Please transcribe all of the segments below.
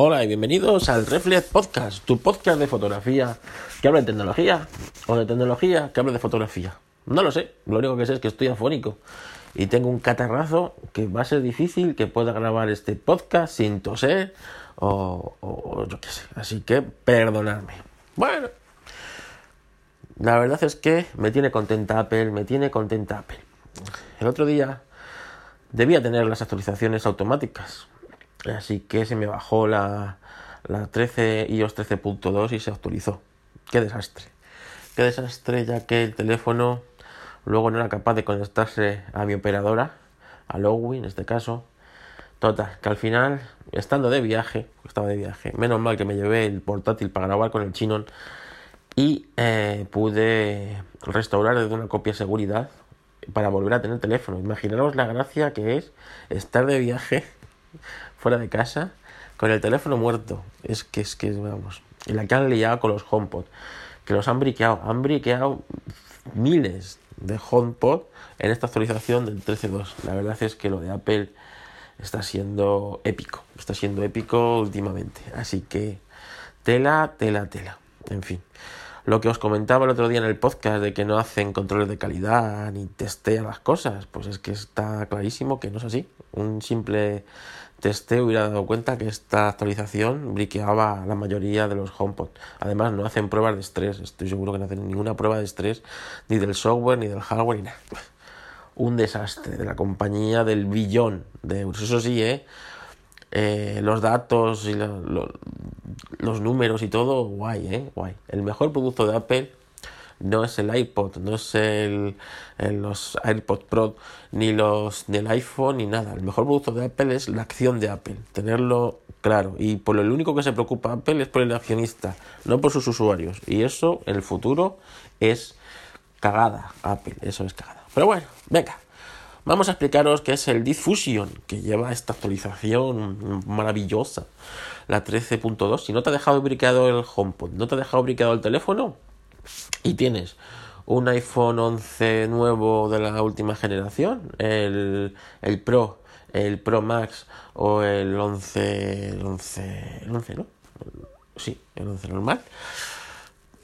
Hola y bienvenidos al Reflex Podcast, tu podcast de fotografía que habla de tecnología o de tecnología que habla de fotografía. No lo sé, lo único que sé es que estoy afónico y tengo un catarrazo que va a ser difícil que pueda grabar este podcast sin toser o, yo qué sé. Así que perdonadme. Bueno, la verdad es que me tiene contenta Apple, me tiene contenta Apple. El otro día debía tener las actualizaciones automáticas Así que se me bajó la, la 13 iOS 13.2 y se actualizó. Qué desastre. Qué desastre ya que el teléfono luego no era capaz de conectarse a mi operadora, a Lowy en este caso. Total, que al final, estando de viaje, estaba de viaje, menos mal que me llevé el portátil para grabar con el chinon y eh, pude restaurar desde una copia de seguridad para volver a tener teléfono. Imaginaros la gracia que es estar de viaje fuera de casa con el teléfono muerto. Es que, es que, vamos. Y la que han liado con los HomePod. Que los han briqueado. Han briqueado miles de HomePod en esta actualización del 13.2. La verdad es que lo de Apple está siendo épico. Está siendo épico últimamente. Así que tela, tela, tela. En fin. Lo que os comentaba el otro día en el podcast de que no hacen controles de calidad ni testean las cosas, pues es que está clarísimo que no es así. Un simple testeo hubiera dado cuenta que esta actualización briqueaba la mayoría de los HomePod. Además, no hacen pruebas de estrés. Estoy seguro que no hacen ninguna prueba de estrés ni del software, ni del hardware, ni nada. Un desastre de la compañía del billón de euros. Eso sí, ¿eh? eh los datos y los números y todo, guay, ¿eh? Guay. El mejor producto de Apple no es el iPod, no es el, los AirPods Pro, ni los del iPhone, ni nada. El mejor producto de Apple es la acción de Apple, tenerlo claro. Y por lo único que se preocupa Apple es por el accionista, no por sus usuarios. Y eso en el futuro es cagada, Apple, eso es cagada. Pero bueno, venga. Vamos a explicaros qué es el Diffusion, que lleva esta actualización maravillosa, la 13.2. Si no te ha dejado briqueado el HomePod, no te ha dejado briqueado el teléfono, y tienes un iPhone 11 nuevo de la última generación, el, el Pro, el Pro Max o el 11, el 11, el 11, ¿no? Sí, el 11 normal.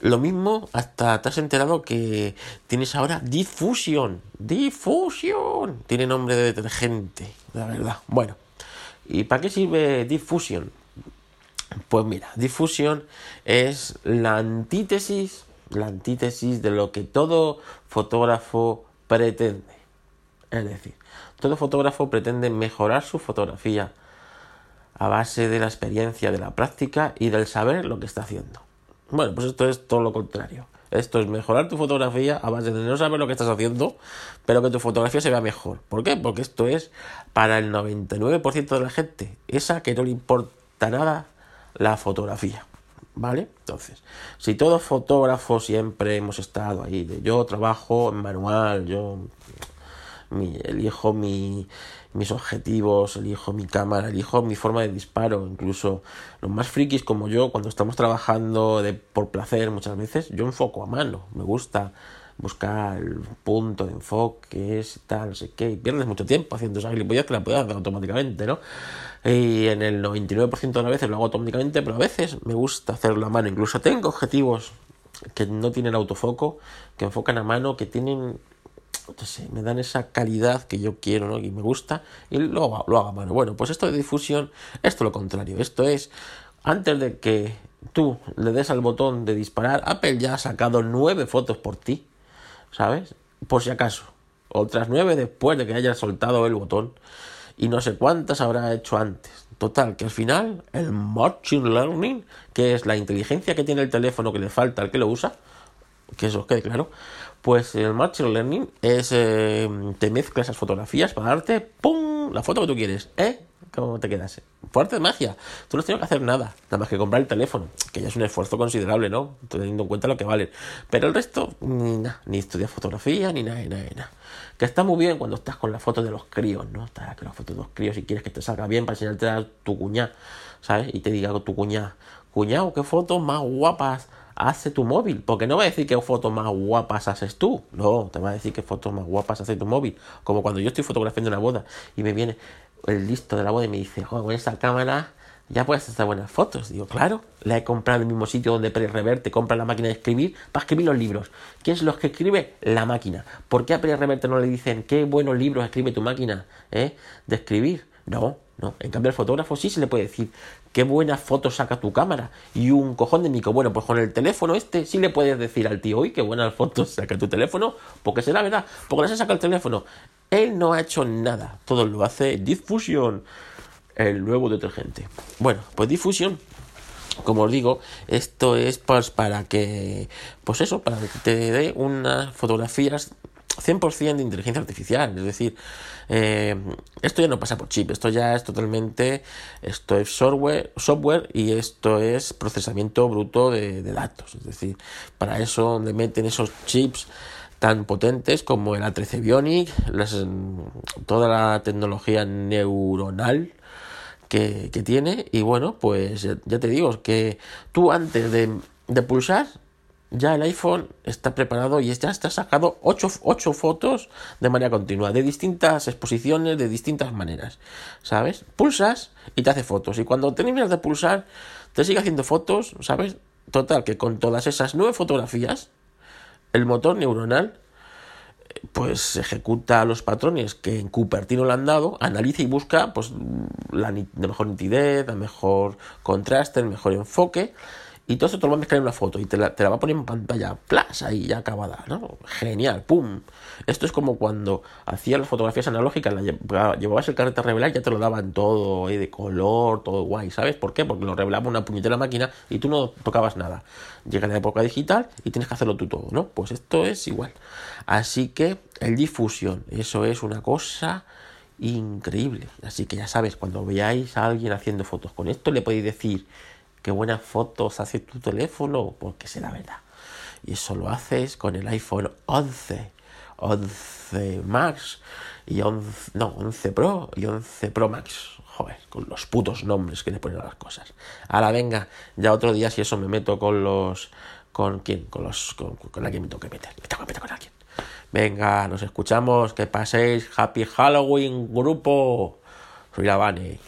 Lo mismo, hasta te has enterado que tienes ahora Diffusion. Diffusion. Tiene nombre de detergente, la verdad. Bueno, ¿y para qué sirve Diffusion? Pues mira, Diffusion es la antítesis la antítesis de lo que todo fotógrafo pretende. Es decir, todo fotógrafo pretende mejorar su fotografía a base de la experiencia, de la práctica y del saber lo que está haciendo. Bueno, pues esto es todo lo contrario. Esto es mejorar tu fotografía a base de no saber lo que estás haciendo, pero que tu fotografía se vea mejor. ¿Por qué? Porque esto es para el 99% de la gente, esa que no le importa nada la fotografía. ¿Vale? Entonces, si todos fotógrafos siempre hemos estado ahí, de yo trabajo en manual, yo elijo mi, mis objetivos, elijo mi cámara, elijo mi forma de disparo, incluso los más frikis como yo, cuando estamos trabajando de, por placer muchas veces, yo enfoco a mano, me gusta buscar el punto de enfoque, tal, no sé qué, pierdes mucho tiempo haciendo esa gilipollas que la puedes hacer automáticamente, ¿no? Y en el 99% de las veces lo hago automáticamente, pero a veces me gusta hacerlo a mano. Incluso tengo objetivos que no tienen autofoco, que enfocan a mano, que tienen, sé, me dan esa calidad que yo quiero, ¿no? Y me gusta, y lo, lo hago a mano. Bueno, pues esto de difusión, esto es lo contrario. Esto es, antes de que tú le des al botón de disparar, Apple ya ha sacado nueve fotos por ti ¿sabes? Por si acaso. Otras nueve después de que haya soltado el botón. Y no sé cuántas habrá hecho antes. Total, que al final el Machine Learning, que es la inteligencia que tiene el teléfono que le falta al que lo usa, que eso quede claro, pues el Machine Learning es, eh, te mezcla esas fotografías para darte, ¡pum!, la foto que tú quieres, ¿eh? ¿Cómo te quedas? Fuerte de magia. Tú no has tenido que hacer nada, nada más que comprar el teléfono, que ya es un esfuerzo considerable, ¿no? Teniendo en cuenta lo que vale. Pero el resto, ni nada, ni estudiar fotografía, ni nada, ni nada, ni nada. Que está muy bien cuando estás con la foto de los críos, ¿no? Estás con la foto de los críos y quieres que te salga bien para enseñarte a tu cuñá, ¿sabes? Y te diga tu cuñá, cuñado, qué fotos más guapas hace tu móvil. Porque no va a decir qué fotos más guapas haces tú. No, te va a decir qué fotos más guapas hace tu móvil. Como cuando yo estoy fotografiando una boda y me viene el listo de la boda y me dice, joder, con esa cámara ya puedes hacer buenas fotos. Digo, claro, la he comprado en el mismo sitio donde Reverte compra la máquina de escribir para escribir los libros. ¿Quién es los que escribe? La máquina. ¿Por qué a Reverte no le dicen qué buenos libros escribe tu máquina eh, de escribir? No, no. En cambio, al fotógrafo sí se le puede decir qué buenas fotos saca tu cámara y un cojón de mico. Bueno, pues con el teléfono este sí le puedes decir al tío, hoy qué buenas fotos saca tu teléfono, porque será verdad, porque se saca el teléfono. Él no ha hecho nada, todo lo hace Diffusion el nuevo detergente. Bueno, pues difusión, como os digo, esto es pues para que, pues eso, para que te dé unas fotografías 100% de inteligencia artificial, es decir, eh, esto ya no pasa por chip, esto ya es totalmente, esto es software, software y esto es procesamiento bruto de, datos, es decir, para eso le meten esos chips tan potentes como el A13 Bionic, toda la tecnología neuronal que, tiene y bueno, pues ya te digo que tú antes de, pulsar ya el iPhone está preparado y ya está sacado 8, fotos de manera continua, de distintas exposiciones, de distintas maneras, ¿sabes? Pulsas y te hace fotos. Y cuando terminas de pulsar, te sigue haciendo fotos, ¿sabes? Total, que con todas esas nueve fotografías, el motor neuronal pues ejecuta los patrones que en Cupertino le han dado, analiza y busca pues la, mejor nitidez, la mejor contraste, el mejor enfoque y todo eso te lo va a mezclar en una foto y te la, te la va a poner en pantalla, plas, ahí ya acabada, ¿no? Genial, pum. Esto es como cuando hacías las fotografías analógicas, la llevabas el carrete a revelar y ya te lo daban todo de color, todo guay, ¿sabes por qué? Porque lo revelaba una puñetera máquina y tú no tocabas nada. Llega la época digital y tienes que hacerlo tú todo, ¿no? Pues esto es igual. Así que el difusión, eso es una cosa increíble. Así que ya sabes, cuando veáis a alguien haciendo fotos con esto, le podéis decir qué buenas fotos hace tu teléfono, porque será verdad. Y eso lo haces con el iPhone 11, 11 Max y 11, no, 11 Pro y 11 Pro Max. Joder, con los putos nombres que le ponen a las cosas. Ahora venga, ya otro día si eso me meto con los... ¿Con quién? Con los... Con, con alguien me tengo que meter. Me tengo que meter con alguien. Venga, nos escuchamos. Que paséis. Happy Halloween, grupo. Soy la Vane.